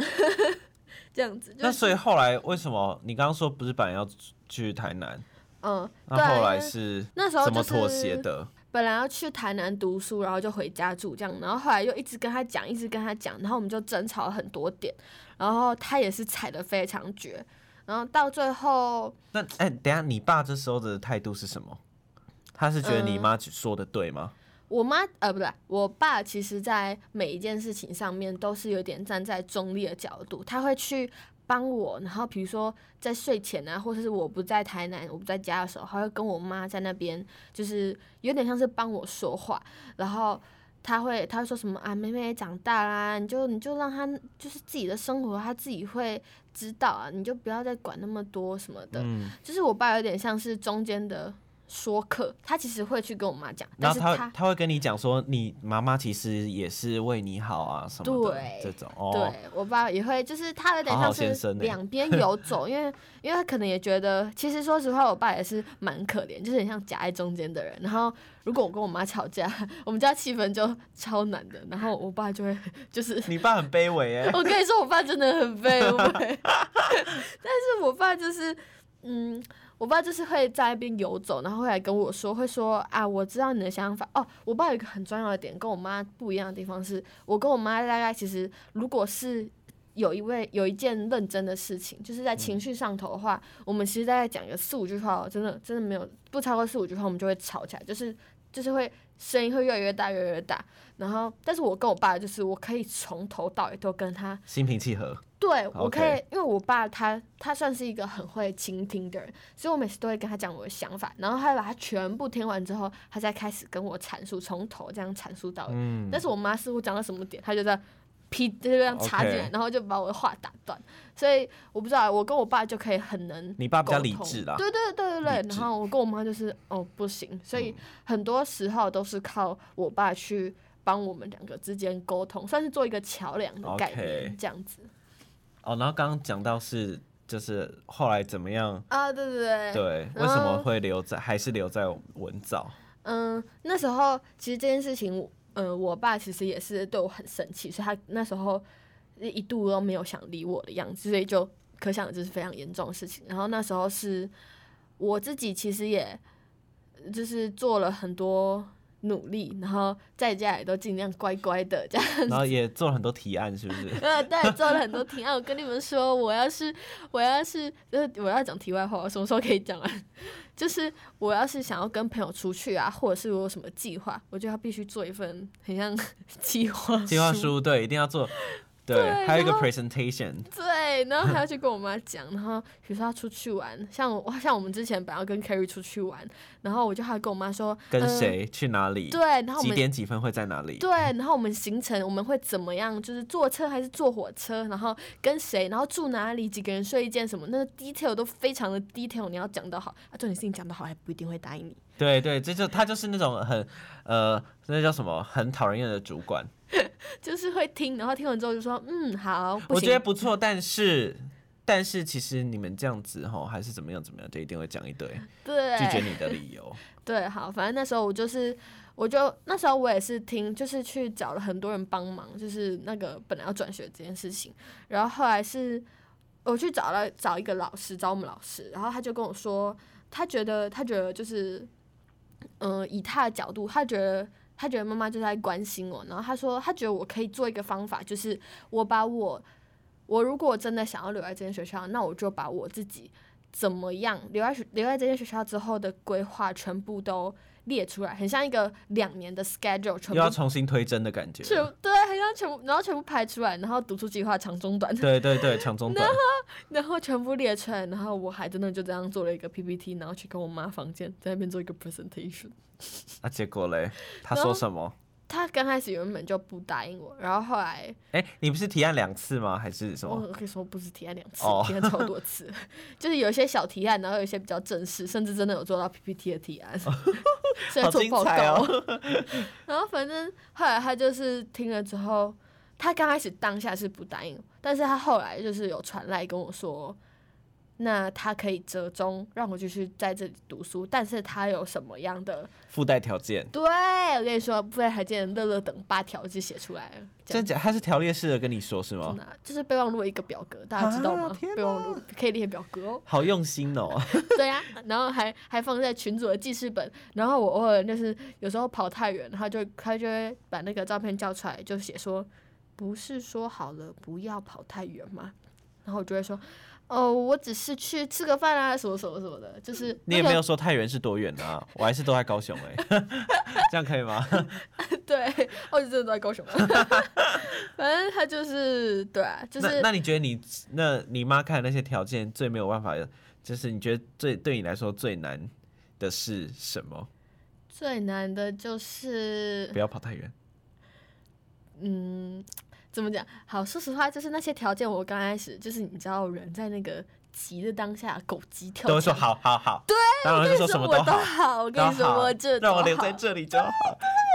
S2: 这样子。就是、
S1: 那所以后来为什么你刚刚说不是本来要去台南，
S2: 嗯，
S1: 那后来是
S2: 那时候就
S1: 怎么妥协
S2: 是
S1: 的？
S2: 本来要去台南读书，然后就回家住这样，然后后来又一直跟他讲，一直跟他讲，然后我们就争吵了很多点，然后他也是踩得非常绝，然后到最后，
S1: 那哎、等下你爸这时候的态度是什么？他是觉得你
S2: 嗯
S1: 妈说的对吗？
S2: 我妈呃不对，我爸其实在每一件事情上面都是有点站在中立的角度，他会去帮我，然后比如说在睡前啊，或者是我不在台南，我不在家的时候，他会跟我妈在那边，就是有点像是帮我说话，然后。他会，他会说什么啊？妹妹也长大啦，你就你就让她就是自己的生活，她自己会知道啊，你就不要再管那么多什么的。
S1: 嗯，
S2: 就是我爸有点像是中间的说客，他其实会去跟我妈讲，但是他
S1: 他会跟你讲说，你妈妈其实也是为你好啊什么的
S2: 对
S1: 这种哦。
S2: 对我爸也会，就是他有点像是两边游走，因为因为他可能也觉得，其实说实话，我爸也是蛮可怜，就是很像夹在中间的人。然后如果我跟我妈吵架，我们家气氛就超难的，然后我爸就会就是。[laughs]
S1: 你爸很卑微哎，[laughs]
S2: 我跟你说，我爸真的很卑微，[laughs] 但是我爸就是，嗯，我爸就是会在那边游走，然后会来跟我说，会说啊，我知道你的想法。哦，我爸有一个很重要的点，跟我妈不一样的地方是，我跟我妈大概其实如果是有一位有一件认真的事情，就是在情绪上头的话，我们其实大概讲个四五句话，真的真的没有不超过四五句话，我们就会吵起来，就是就是会声音会越来越大，越来越大。然后，但是我跟我爸就是我可以从头到尾都跟他
S1: 心平气和。
S2: 对，我可以因为我爸他他算是一个很会倾听的人，所以我每次都会跟他讲我的想法，然后他把他全部听完之后，他再开始跟我阐述，从头这样阐述到尾。
S1: 嗯，
S2: 但是我妈似乎讲到什么点，他就在劈就这样插进来然后就把我的话打断。所以我不知道，我跟我爸就可以很能
S1: 你爸比较理智啦
S2: 对对对对对然后我跟我妈就是哦不行，所以很多时候都是靠我爸去帮我们两个之间沟通，算是做一个桥梁的概念这样子。
S1: 哦，然后刚刚讲到是就是后来怎么样？
S2: 啊，对对对，
S1: 对，为什么
S2: 后
S1: 会留在还是留在文藻？
S2: 嗯，那时候其实这件事情，嗯，我爸其实也是对我很生气，所以他那时候一度都没有想理我的样子，所以就可想而知是非常严重的事情。然后那时候是我自己其实也就是做了很多努力，然后在家也都尽量乖乖的这样
S1: 然后也做了很多提案，是不是？
S2: 呃，[laughs] [laughs] 对，做了很多提案。我跟你们说，我要是我要是就是我要讲题外话，我什么时候可以讲啊？就是我要是想要跟朋友出去啊，或者是我有什么计划，我就要必须做一份很像计 [laughs] 划
S1: 计划书对，一定要做。对，还有一个 presentation，
S2: 对，然后还要去跟我妈 [laughs] 讲，然后比如说要出去玩，像我像我们之前本来要跟 Carrie 出去玩，然后我就还跟我妈说呃
S1: 跟谁去哪里，
S2: 对，然后我
S1: 几点几分会在哪里？
S2: 对，然后我们行程我们会怎么样？就是坐车还是坐火车？然后跟谁？然后住哪里？几个人睡一间什么？那个 detail 都非常的 detail，你要讲得好啊。重点是你讲得好还不一定会答应你。
S1: 对对，这就他就是那种很呃，那叫什么，很讨人厌的主管。
S2: 就是会听，然后听完之后就说嗯好，
S1: 我觉得不错，但是但是其实你们这样子吼，还是怎么样怎么样，就一定会讲一堆 [laughs]
S2: 对
S1: 拒绝你的理由。[laughs]
S2: 对，好，反正那时候我就是，我就那时候我也是听，就是去找了很多人帮忙，就是那个本来要转学这件事情，然后后来是我去找了找一个老师，找我们老师，然后他就跟我说，他觉得他觉得就是，嗯、以他的角度，他觉得。他觉得妈妈就在关心我，然后他说他觉得我可以做一个方法，就是我把我我如果真的想要留在这间学校，那我就把我自己怎么样留在留在这间学校之后的规划全部都列出来，很像一个两年的 schedule，全
S1: 部要重新推真的感觉。
S2: 全对，很像全部，然后全部排出来，然后读出计划长中短，
S1: 对对对，长中短。
S2: 然后然后全部列出来，然后我还真的就这样做了一个 PPT，然后去跟我妈房间在那边做一个 presentation。
S1: 那、结果嘞，他说什么？
S2: 他刚开始原本就不答应我，然后后来
S1: 哎、你不是提案两次吗？还是什么？
S2: 我可以说不是提案两次，
S1: 哦
S2: 提案超多次，[laughs] 就是有一些小提案，然后有一些比较正式，甚至真的有做到 PPT 的提案，[laughs] 所以做报告。
S1: 哦！[laughs]
S2: 然后反正后来他就是听了之后，他刚开始当下是不答应，但是他后来就是有传来跟我说，那他可以折中让我继续在这里读书，但是他有什么样的？
S1: 附带条件，
S2: 对我跟你说，附带条件乐乐等八条就写出来了，
S1: 真假？他是条列式的跟你说是吗
S2: 真？的啊就是备忘录一个表格，大家知道吗
S1: 啊？
S2: 备忘录可以列表格哦。
S1: 好用心哦！[laughs]
S2: 对呀、然后还还放在群组的记事本，然后我偶尔就是有时候跑太远，他就他就会把那个照片叫出来，就写说，不是说好了不要跑太远吗？然后我就会说，哦，我只是去吃个饭啊，什么什么什么的，就是、
S1: 你也没有说太原是多远啊，我还是都在高雄哎、[laughs] 这样可以吗？[laughs]
S2: 对，我就真的都在高雄，[laughs] 反正他就是对啊，就是
S1: 那那你觉得你那你妈看的那些条件最没有办法，就是你觉得最对你来说最难的是什么？
S2: 最难的就是
S1: 不要跑太远。
S2: 嗯，怎么讲？好，说实话，就是那些条件，我刚开始就是你知道，人在那个急的当下，狗急跳
S1: 都会说
S2: 墙。
S1: 好好好，对，当然会说什么
S2: 我都
S1: 好，
S2: 好，我跟你说，我这
S1: 让我留在这里就好。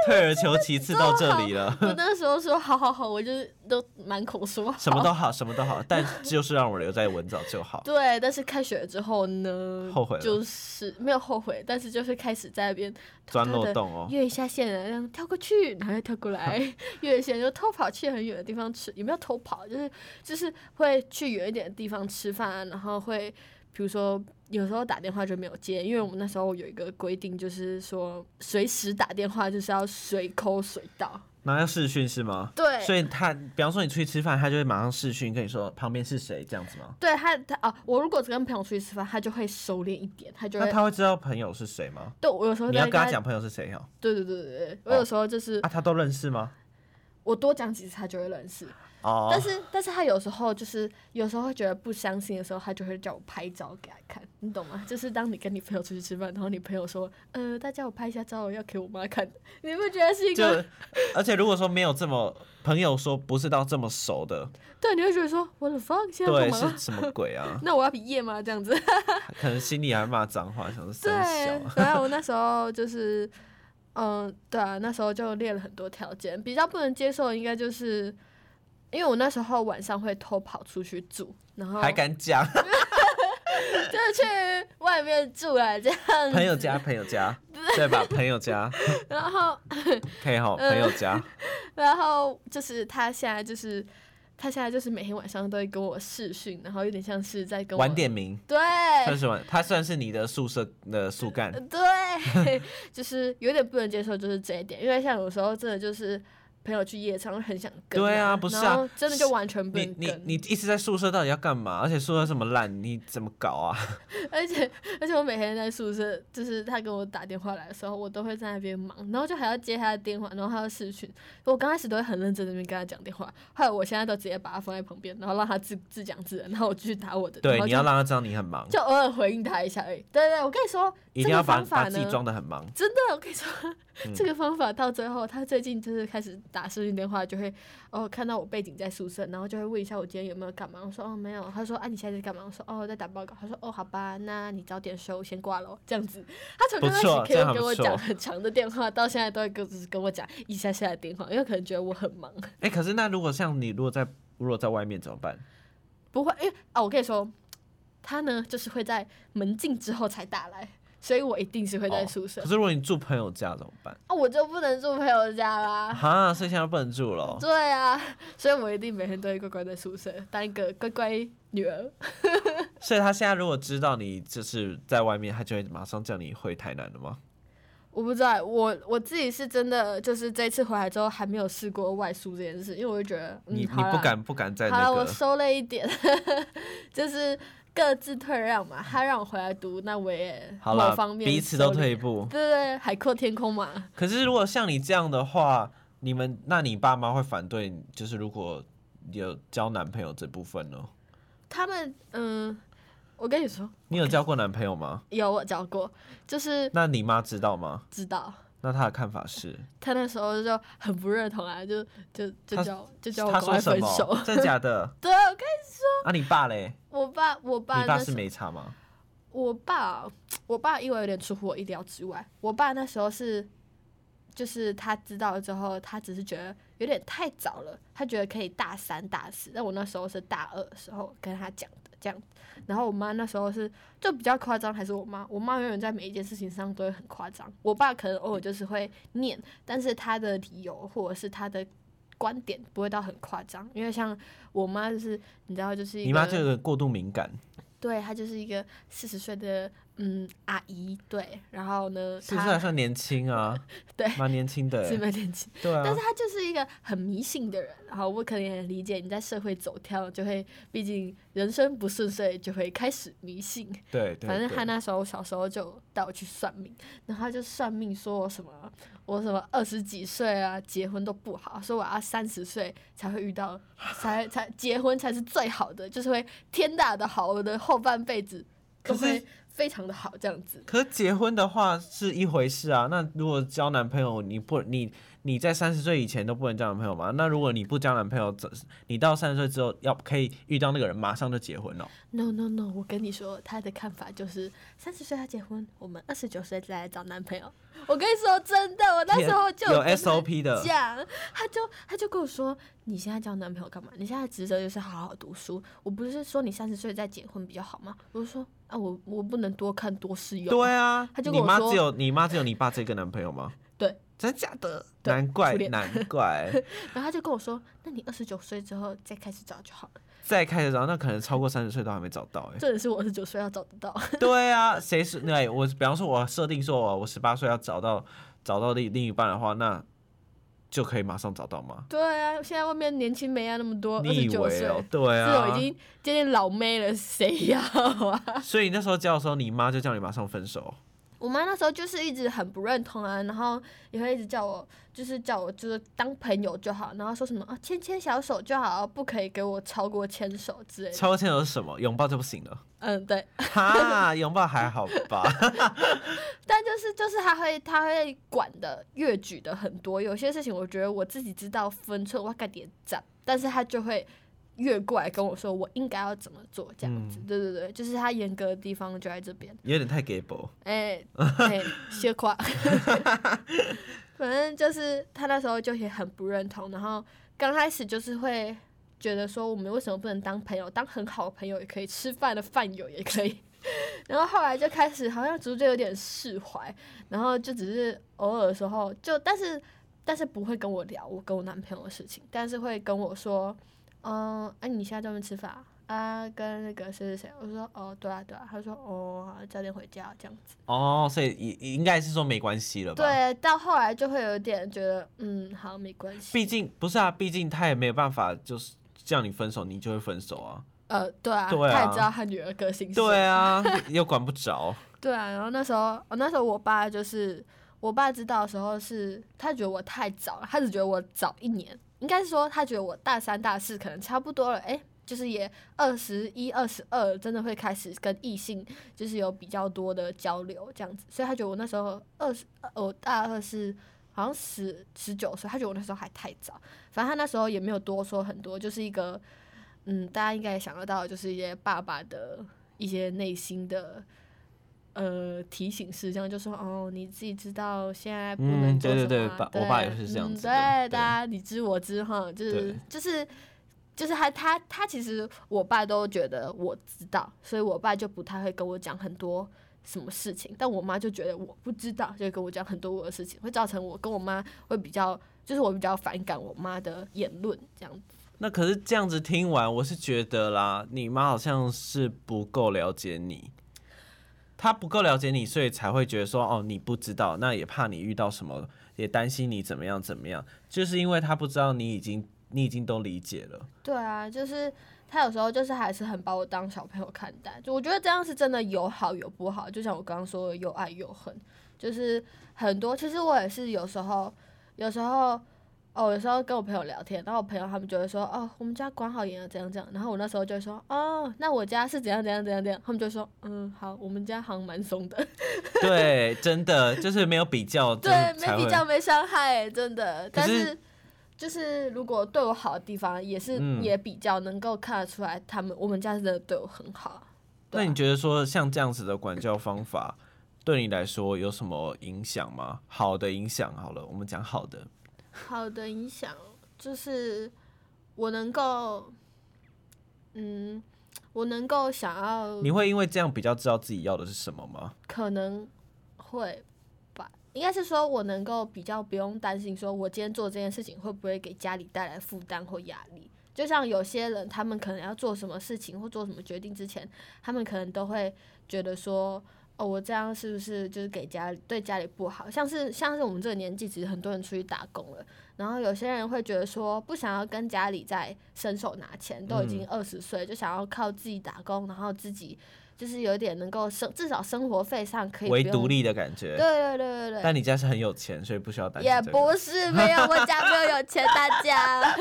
S1: 退而求其次到这里了，
S2: 我那时候说好好好，我就是都满口说好。
S1: 什么都好，什么都好，[laughs] 但就是让我留在文藻就好。
S2: 对，但是开学之后呢，
S1: 后悔了。
S2: 就是没有后悔，但是就是开始在那边偷
S1: 钻漏洞哦，
S2: 越一下线，然后跳过去，然后又跳过来，[laughs] 越线就偷跑去很远的地方吃，也没有偷跑，就是就是会去远一点的地方吃饭啊，然后会比如说有时候打电话就没有接，因为我们那时候有一个规定，就是说随时打电话就是要随抠随到，
S1: 那要视讯是吗？
S2: 对，
S1: 所以他，比方说你出去吃饭，他就会马上视讯跟你说旁边是谁这样子吗？
S2: 对他他啊，我如果只跟朋友出去吃饭，他就会收敛一点，他就会
S1: 那他会知道朋友是谁吗？
S2: 对我有时候
S1: 你要跟他讲朋友是谁哦？
S2: 对对对对对，我有时候就是、
S1: 啊，他都认识吗？
S2: 我多讲几次，他就会认识。
S1: 哦，
S2: 但是但是他有时候就是有时候会觉得不相信的时候，他就会叫我拍照给他看，你懂吗？就是当你跟你朋友出去吃饭，然后你朋友说，呃，大家我拍一下照，要给我妈看，你不觉得是一
S1: 就
S2: 个？
S1: 而且如果说没有这么朋友说不是到这么熟的，
S2: 对，你会觉得说我的 fuck 现在
S1: 对，是什么鬼啊？
S2: 那我要毕业吗？这样子？
S1: 可能心里还骂脏话，想说 [laughs] 三
S2: 对
S1: 小，，
S2: 反正我那时候就是，嗯，对啊，那时候就列了很多条件，比较不能接受的应该就是，因为我那时候晚上会偷跑出去住，然后
S1: 还敢讲 [laughs] [laughs]
S2: 就是去外面住啊，这样
S1: 朋友家，朋友家，[laughs] 对吧？朋友家
S2: 然后
S1: 可以哈，
S2: 嗯
S1: 朋友家，
S2: 然后就是他现在就是他现在就是每天晚上都会跟我视讯，然后有点像是在跟我
S1: 晚点名，
S2: 对。
S1: 算是晚，他算是你的宿舍的宿干，
S2: 对，[laughs] 就是有点不能接受，就是这一点，因为像有时候真的就是朋友去夜场会很想跟、
S1: 对啊
S2: 啊，
S1: 不是啊
S2: 真的就完全不
S1: 你你
S2: 能跟，
S1: 你一直在宿舍到底要干嘛？而且宿舍这么烂，你怎么搞啊？[laughs]
S2: 而且而且我每天在宿舍，就是他跟我打电话来的时候，我都会在那边忙，然后就还要接他的电话，然后他要视讯。我刚开始都会很认真的跟他讲电话，后来我现在都直接把他放在旁边，然后让他自自讲自然，然后我继续打我的。
S1: 对，你要让他知道你很忙，
S2: 就偶尔回应他一下而已。对对，我跟你说，这个
S1: 一定要把
S2: 方法呢
S1: 把自己，装的很忙。
S2: 真的，我跟你说，
S1: 嗯
S2: 这个方法到最后，他最近就是开始打视讯电话，就会哦看到我背景在宿舍，然后就会问一下我今天有没有干嘛。我说哦没有，他说啊你现在在干嘛？我说哦在打报告。他说哦好吧，那你早点收，先挂喽。这样子，他从刚开始可以跟我讲很长的电话，到现在都会跟只是跟我讲一下下的电话，因为可能觉得我很忙。
S1: 哎、可是那如果像你，如果在如果在外面怎么办？
S2: 不会，因为啊我跟你说，他呢就是会在门禁之后才打来，所以我一定是会在
S1: 哦
S2: 宿舍
S1: 可。是如果你住朋友家怎么办？
S2: 啊我就不能住朋友家啦。
S1: 哈，所以现在不能住了哦。
S2: 对啊，所以我一定每天都会乖乖在宿舍当一个乖乖女儿。[laughs] [laughs]
S1: 所以他现在如果知道你就是在外面，他就会马上叫你回台南了吗？
S2: 我不知道，我我自己是真的，就是这次回来之后还没有试过外宿这件事，因为我就觉得，嗯，
S1: 你你不敢不敢在
S2: 好了，我收了一点，[laughs] 就是各自退让嘛。他让我回来读，那我也
S1: 好
S2: 方，面
S1: 彼此都退一步。
S2: 对对对，海阔天空嘛。
S1: 可是如果像你这样的话，你们那你爸妈会反对，就是如果有交男朋友这部分呢？
S2: 他们嗯，我跟你说，
S1: 你有交过男朋友吗？
S2: 有我交过，就是
S1: 那你妈知道吗？
S2: 知道。
S1: 那他的看法是？[laughs]
S2: 他那时候就很不认同啊，就就就叫就叫我
S1: 她
S2: 赶快
S1: 说什么
S2: 分手。？
S1: 真的假的？[laughs]
S2: 对，我跟你说
S1: 啊，你爸嘞？
S2: 我爸我爸
S1: 你爸是
S2: 那时
S1: 没差吗？
S2: 我爸我爸因为有点出乎我意料之外，我爸那时候是就是他知道了之后，他只是觉得有点太早了，他觉得可以大三大四，但我那时候是大二的时候跟他讲的这样。然后我妈那时候是就比较夸张，还是我妈？我妈永远在每一件事情上都会很夸张。我爸可能偶尔就是会念，但是他的理由或者是他的观点不会到很夸张，因为像我妈就是你知道，就是
S1: 你妈这个过度敏感，
S2: 对她就是一个四十岁的嗯阿姨，对，然后呢，
S1: 是不是还算年轻啊？
S2: 对
S1: 蛮年轻的。[laughs]
S2: 蛮年轻，
S1: 对啊
S2: 但是，他就是一个很迷信的人，然后我可能也理解你在社会走跳，就会毕竟人生不顺遂，就会开始迷信。
S1: 对对。
S2: 反正
S1: 对
S2: 他那时候小时候就带我去算命，然后他就算命说我什么我什么二十几岁啊结婚都不好，说我要三十岁才会遇到，才才结婚才是最好的，就是会天大的好，我的后半辈子都
S1: 可是
S2: 会非常的好这样子。
S1: 可是结婚的话是一回事啊，那如果交男朋友，你不你你在三十岁以前都不能交男朋友吗？那如果你不交男朋友，这你到三十岁之后要可以遇到那个人，马上就结婚了。
S2: No no no，我跟你说，他的看法就是三十岁要结婚，我们二十九岁再来找男朋友。[laughs] 我跟你说真的，我那时候就
S1: 有 SOP 的，
S2: 讲，他就他就跟我说，你现在交男朋友干嘛？你现在职责就是好好读书。我不是说你三十岁再结婚比较好吗？我就说啊，我我不能多看多试用。
S1: 对啊，
S2: 他就跟我说
S1: 你妈只有你妈只有你爸这个男朋友吗？
S2: 对，
S1: 真假的？难怪难怪。
S2: 然后他就跟我说，那你二十九岁之后再开始找就好了。
S1: 再开始找，那可能超过三十岁都还没找到哎、
S2: 这也是我二十九岁要找得到。
S1: 对啊，谁是那我？比方说，我设定说我我十八岁要找到找到另另一半的话，那就可以马上找到吗？
S2: 对啊，现在外面年轻妹啊那么多，二十九岁？
S1: 对
S2: 这
S1: 啊，
S2: 种已经接近老妹了，谁要啊？[laughs]
S1: 所以那时候叫的时候，你妈就叫你马上分手。
S2: 我妈那时候就是一直很不认同啊，然后也会一直叫我，就是叫我就是当朋友就好，然后说什么啊牵牵小手就好，不可以给我超过牵手之类的。
S1: 超牵手是什么？拥抱就不行了。
S2: 嗯，对，[laughs]
S1: 哈，拥抱还好吧？[laughs]
S2: 但就是就是他会他会管的越举的很多，有些事情我觉得我自己知道分寸，我该点赞，但是他就会越过来跟我说我应该要怎么做这样子。对对对，就是他严格的地方就在这边。
S1: 有点太薄。
S2: 哎、哎，谢夸。反正就是他那时候就也很不认同，然后刚开始就是会觉得说我们为什么不能当朋友，当很好的朋友也可以，吃饭的饭友也可以。[laughs] 然后后来就开始好像逐渐有点释怀，然后就只是偶尔的时候就，但是但是不会跟我聊我跟我男朋友的事情，但是会跟我说，嗯，哎、你现在在外面吃饭啊？啊，跟那个谁谁谁，我说哦，对啊对啊，他说哦，好早点回家这样子。
S1: 哦，所以应应该是说没关系了吧？，
S2: 对，到后来就会有点觉得，嗯，好，没关系。
S1: 毕竟不是啊，毕竟他也没有办法，就是叫你分手，你就会分手啊。
S2: 呃，对啊，
S1: 对啊
S2: 他也知道他女儿个性。
S1: 对啊，又管不着。
S2: 对啊，然后那时候，哦，那时候我爸就是，我爸知道的时候是，他觉得我太早了，他只觉得我早一年，应该是说他觉得我大三大四可能差不多了，哎、就是也二十一、二十二，真的会开始跟异性就是有比较多的交流这样子，所以他觉得我那时候二十，我大二是好像十十九岁，他觉得我那时候还太早，反正他那时候也没有多说很多，就是一个，嗯，大家应该也想得到，就是一些爸爸的一些内心的。呃，提醒式这样就说哦，你自己知道现在不能
S1: 嗯
S2: 做什么啊、
S1: 对对对爸我爸也是这样
S2: 嗯
S1: 子的
S2: 对，
S1: 对。
S2: 大家你知我知哈，就是就是就是他他他其实我爸都觉得我知道，所以我爸就不太会跟我讲很多什么事情，但我妈就觉得我不知道，就会跟我讲很多我的事情，会造成我跟我妈会比较，就是我比较反感我妈的言论这样子。
S1: 那可是这样子听完，我是觉得啦，你妈好像是不够了解你，他不够了解你，所以才会觉得说，哦，你不知道，那也怕你遇到什么，也担心你怎么样怎么样，就是因为他不知道你已经你已经都理解了。
S2: 对啊，就是他有时候就是还是很把我当小朋友看待，就我觉得这样是真的有好有不好，就像我刚刚说的，有爱有恨，就是很多。其实我也是有时候，有时候。哦，有时候跟我朋友聊天，然后我朋友他们就会说，哦，我们家管好严啊，怎样怎样。然后我那时候就会说，哦，那我家是怎样怎样怎样怎样。他们就说，嗯，好，我们家好像蛮松的。[laughs]
S1: 对，真的就是没有比较，
S2: 对，没比较没伤害，真的。但是就是如果对我好的地方，也是也比较能够看得出来，他们我们家真的对我很好。
S1: 那你觉得说像这样子的管教方法，对你来说有什么影响吗？好的影响，好了，我们讲好的。
S2: 好的影响就是我能够，嗯，我能够想要。
S1: 你会因为这样比较知道自己要的是什么吗？
S2: 可能会吧，应该是说我能够比较不用担心，说我今天做这件事情会不会给家里带来负担或压力。就像有些人，他们可能要做什么事情或做什么决定之前，他们可能都会觉得说。哦，我这样是不是就是给家对家里不好？像是像是我们这个年纪，其实很多人出去打工了，然后有些人会觉得说不想要跟家里再伸手拿钱，都已经二十岁，就想要靠自己打工，然后自己就是有点能够生，至少生活费上可以
S1: 为独立的感觉。
S2: 对对对对对。
S1: 但你家是很有钱，所以不需要担心。
S2: 也不是没有，我家没有有钱，大家。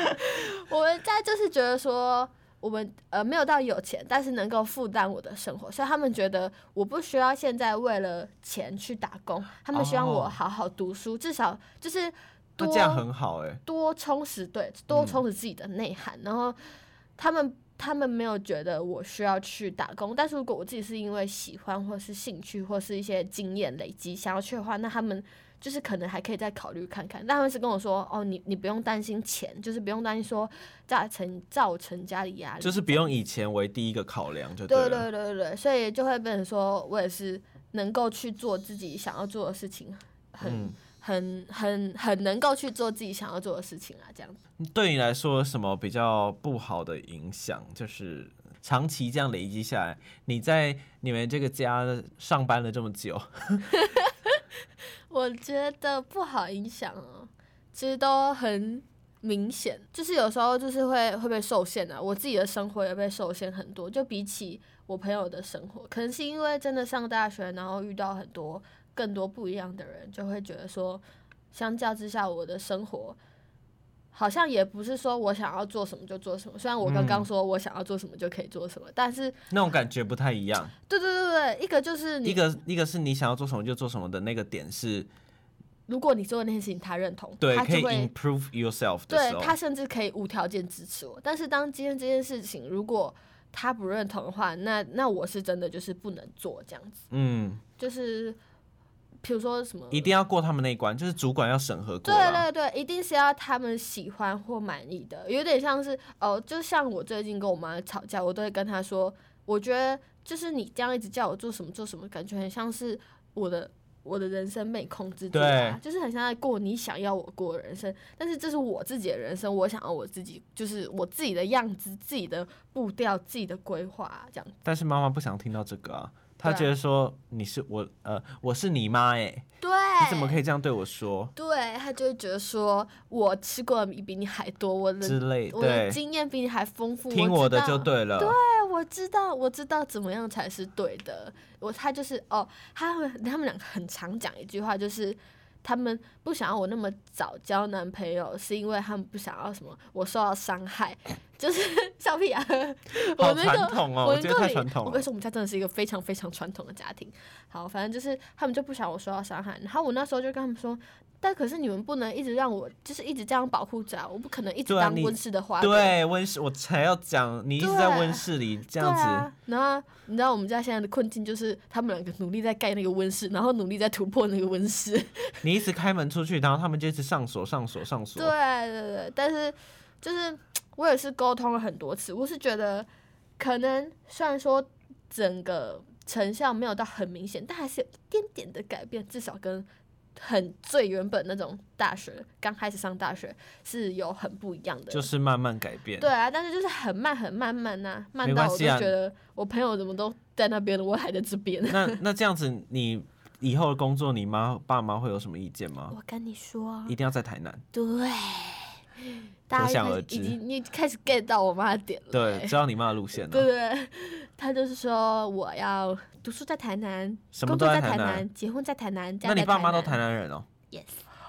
S2: [laughs] 我们家就是觉得说。我们呃没有到有钱，但是能够负担我的生活，所以他们觉得我不需要现在为了钱去打工，他们希望我好好读书，至少就是多
S1: 这样很好哎，
S2: 多充实对，多充实自己的内涵。然后他们他们没有觉得我需要去打工，但是如果我自己是因为喜欢或是兴趣或是一些经验累积想要去的话，那他们。就是可能还可以再考虑看看，但他们是跟我说，哦，你你不用担心钱，就是不用担心说造成造成家里压力，
S1: 就是不用以钱为第一个考量，就
S2: 对对对对对，所以就会变成说我也是能够去做自己想要做的事情，很很很很能够去做自己想要做的事情啊，这样子。
S1: 对你来说，什么比较不好的影响？就是长期这样累积下来，你在你们这个家上班了这么久。[laughs] [laughs]
S2: 我觉得不好影响哦，其实都很明显，就是有时候就是会会被受限啊。我自己的生活也被受限很多，就比起我朋友的生活，可能是因为真的上大学，然后遇到很多更多不一样的人，就会觉得说，相较之下，我的生活好像也不是说我想要做什么就做什么。虽然我刚刚说我想要做什么就可以做什么，但是
S1: 那种感觉不太一样。
S2: 对对对对，一个就是
S1: 一个一个是你想要做什么就做什么的那个点是。
S2: 如果你做的那件事情他认同，
S1: 对，
S2: 可
S1: 以 improve yourself。
S2: 对他甚至可以无条件支持我。但是当今天这件事情如果他不认同的话，那那我是真的就是不能做这样子。嗯，就是比如说什么，
S1: 一定要过他们那一关，就是主管要审核过。
S2: 对对对，一定是要他们喜欢或满意的。有点像是哦，就像我最近跟我妈吵架，我都会跟她说，我觉得就是你这样一直叫我做什么做什么，感觉很像是我的。我的人生被控制住了，就是很像在过你想要我过的人生，但是这是我自己的人生，我想要我自己，就是我自己的样子、自己的步调、自己的规划这样。
S1: 但是妈妈不想听到这个啊。他觉得说你是我呃我是你妈哎，
S2: 对，
S1: 你怎么可以这样对我说？
S2: 对他就会觉得说我吃过的米比你还多，我的
S1: 之类，
S2: 我的经验比你还丰富，
S1: 听我的就对了。
S2: 对，我知道，我知道怎么样才是对的。我他就是哦，他们他们两个很常讲一句话，就是他们不想要我那么早交男朋友，是因为他们不想要什么我受到伤害。就是 [laughs] 笑屁啊！[laughs]
S1: 好传统哦，我觉得太传统了。
S2: 我跟你说，我们家真的是一个非常非常传统的家庭。好，反正就是他们就不想我受到伤害。然后我那时候就跟他们说，但可是你们不能一直让我就是一直这样保护着啊！我不可能一直当温室的花。
S1: 对，温室我才要讲，你一直在温室里这样子。
S2: 然后你知道我们家现在的困境就是，他们两个努力在盖那个温室，然后努力在突破那个温室。[laughs]
S1: 你一直开门出去，然后他们就一直上锁、上锁、上锁。
S2: 对对对，但是就是。我也是沟通了很多次，我是觉得可能虽然说整个成效没有到很明显，但还是有一点点的改变，至少跟很最原本那种大学刚开始上大学是有很不一样的，
S1: 就是慢慢改变。
S2: 对啊，但是就是很慢很慢慢呐，慢到我就觉得我朋友怎么都在那边，我还在这边。[laughs]
S1: 那那这样子，你以后的工作，你妈爸妈会有什么意见吗？
S2: 我跟你说，
S1: 一定要在台南。
S2: 对。大家已经你开始 get 到我妈的点了、
S1: 对，
S2: 欸
S1: 知道你妈的路线
S2: 对
S1: 了。
S2: 对，他就是说我要读书在台南，
S1: 什么
S2: 工作在
S1: 都在台南
S2: 南，结婚在台南。
S1: 那你爸妈都台
S2: 南
S1: 南人哦
S2: ？？Yes，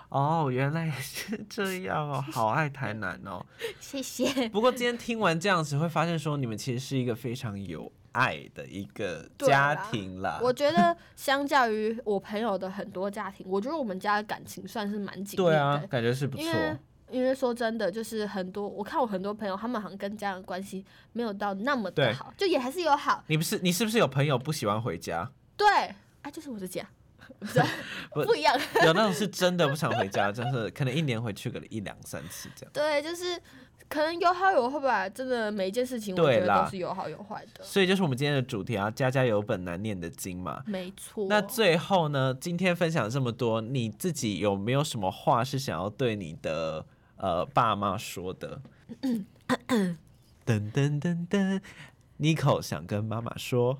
S1: 哦，原来是这样哦，好爱台南哦。[laughs]
S2: 谢谢。
S1: 不过今天听完这样子，会发现说你们其实是一个非常有爱的一个
S2: 对
S1: 家
S2: 啦
S1: 庭啦。
S2: 我觉得相较于我朋友的很多家庭，我觉得我们家的感情算是蛮紧密的。
S1: 对啊，感觉是不错
S2: 因。为说真的，就是很多我看我很多朋友，他们好像跟家人关系没有到那么的好，就也还是有好。
S1: 你不是你是不是有朋友不喜欢回家？
S2: 对，啊，就是我的家，[laughs] 不
S1: 不
S2: 一样。
S1: 有那种是真的不想回家，就是可能一年回去个一两三次这样。
S2: 对，就是可能有好有坏吧。真的每一件事情，我觉得都是有好有坏的。
S1: 所以就是我们今天的主题啊，家家有本难念的经嘛。
S2: 没错。
S1: 那最后呢，今天分享这么多，你自己有没有什么话是想要对你的呃爸妈说的？噔噔噔噔，Nico 想跟妈妈说，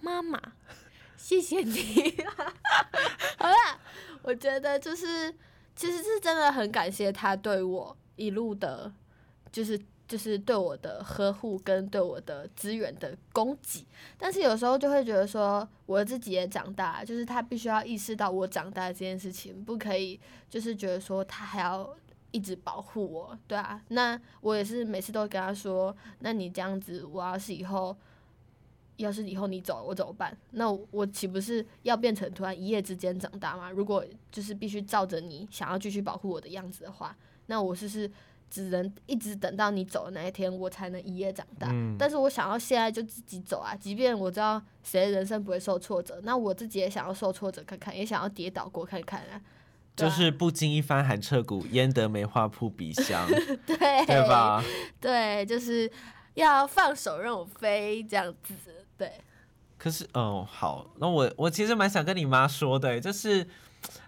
S2: 妈妈，[laughs] 谢谢你。[laughs] 好啦，我觉得就是其实是真的很感谢他对我一路的，就是就是对我的呵护跟对我的资源的供给。但是有时候就会觉得说，我自己也长大，就是他必须要意识到我长大这件事情，不可以就是觉得说他还要。一直保护我，对啊，那我也是每次都跟他说，那你这样子，我要是以后要是以后你走了，我怎么办？那我我岂不是要变成突然一夜之间长大吗？如果就是必须照着你想要继续保护我的样子的话，那我是不是只能一直等到你走的那一天，我才能一夜长大？
S1: 嗯
S2: 但是我想要现在就自己走啊，即便我知道谁的人生不会受挫折，那我自己也想要受挫折看看，也想要跌倒过看看啊。
S1: 就是不经一番寒彻骨，焉得梅花扑鼻香，
S2: 对 [laughs]
S1: 对？吧？
S2: 对，就是要放手让我飞这样子。对，
S1: 可是，哦，好，那我我其实蛮想跟你妈说的，欸就是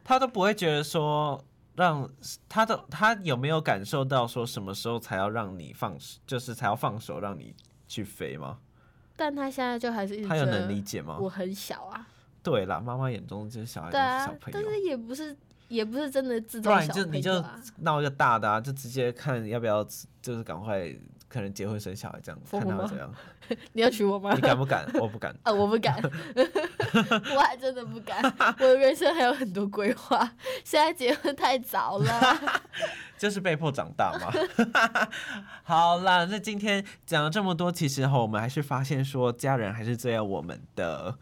S1: 她都不会觉得说让她的她有没有感受到说什么时候才要让你放，就是才要放手让你去飞吗？
S2: 但她现在就还是
S1: 她有能理解吗？
S2: 我很小啊。
S1: 对啦，妈妈眼中就是小孩都
S2: 对啊
S1: 小，朋友，
S2: 但是也不是也不是真的自
S1: 不然
S2: 重小
S1: 就你就。闹一个大的啊，就直接看要不要，就是赶快可能结婚生小孩这样，看他会怎样。[laughs]
S2: 你要娶我吗
S1: 你？敢不敢？我不敢。[laughs]
S2: 啊，我不敢，[laughs] 我还真的不敢。我的人生还有很多规划，现在结婚太早了。
S1: 就是被迫长大嘛。好啦，那今天讲了这么多，其实哈，我们还是发现说，家人还是最爱我们的，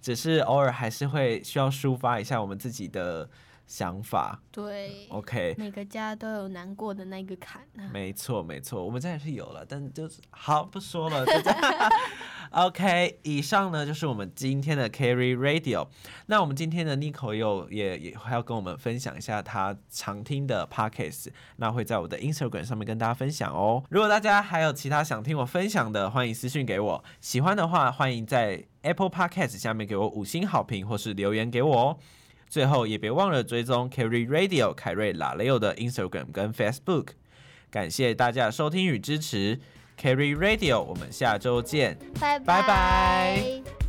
S1: 只是偶尔还是会需要抒发一下我们自己的想法。
S2: 对
S1: ，OK，
S2: 每个家都有难过的那个坎啊。
S1: 没错没错，我们家也是有了，但就是好不说了。[laughs] OK，以上呢就是我们今天的 Carry Radio。那我们今天的 Nico 又也也还要跟我们分享一下他常听的 Podcast，那会在我的 Instagram 上面跟大家分享哦。如果大家还有其他想听我分享的，欢迎私讯给我。喜欢的话，欢迎在 Apple Podcast 下面给我五星好评或是留言给我哦。最后也别忘了追踪 Carry Radio 凯瑞拉雷欧的 Instagram 跟 Facebook。感谢大家收听与支持，Carry Radio，我们下周见。
S2: 拜
S1: 拜拜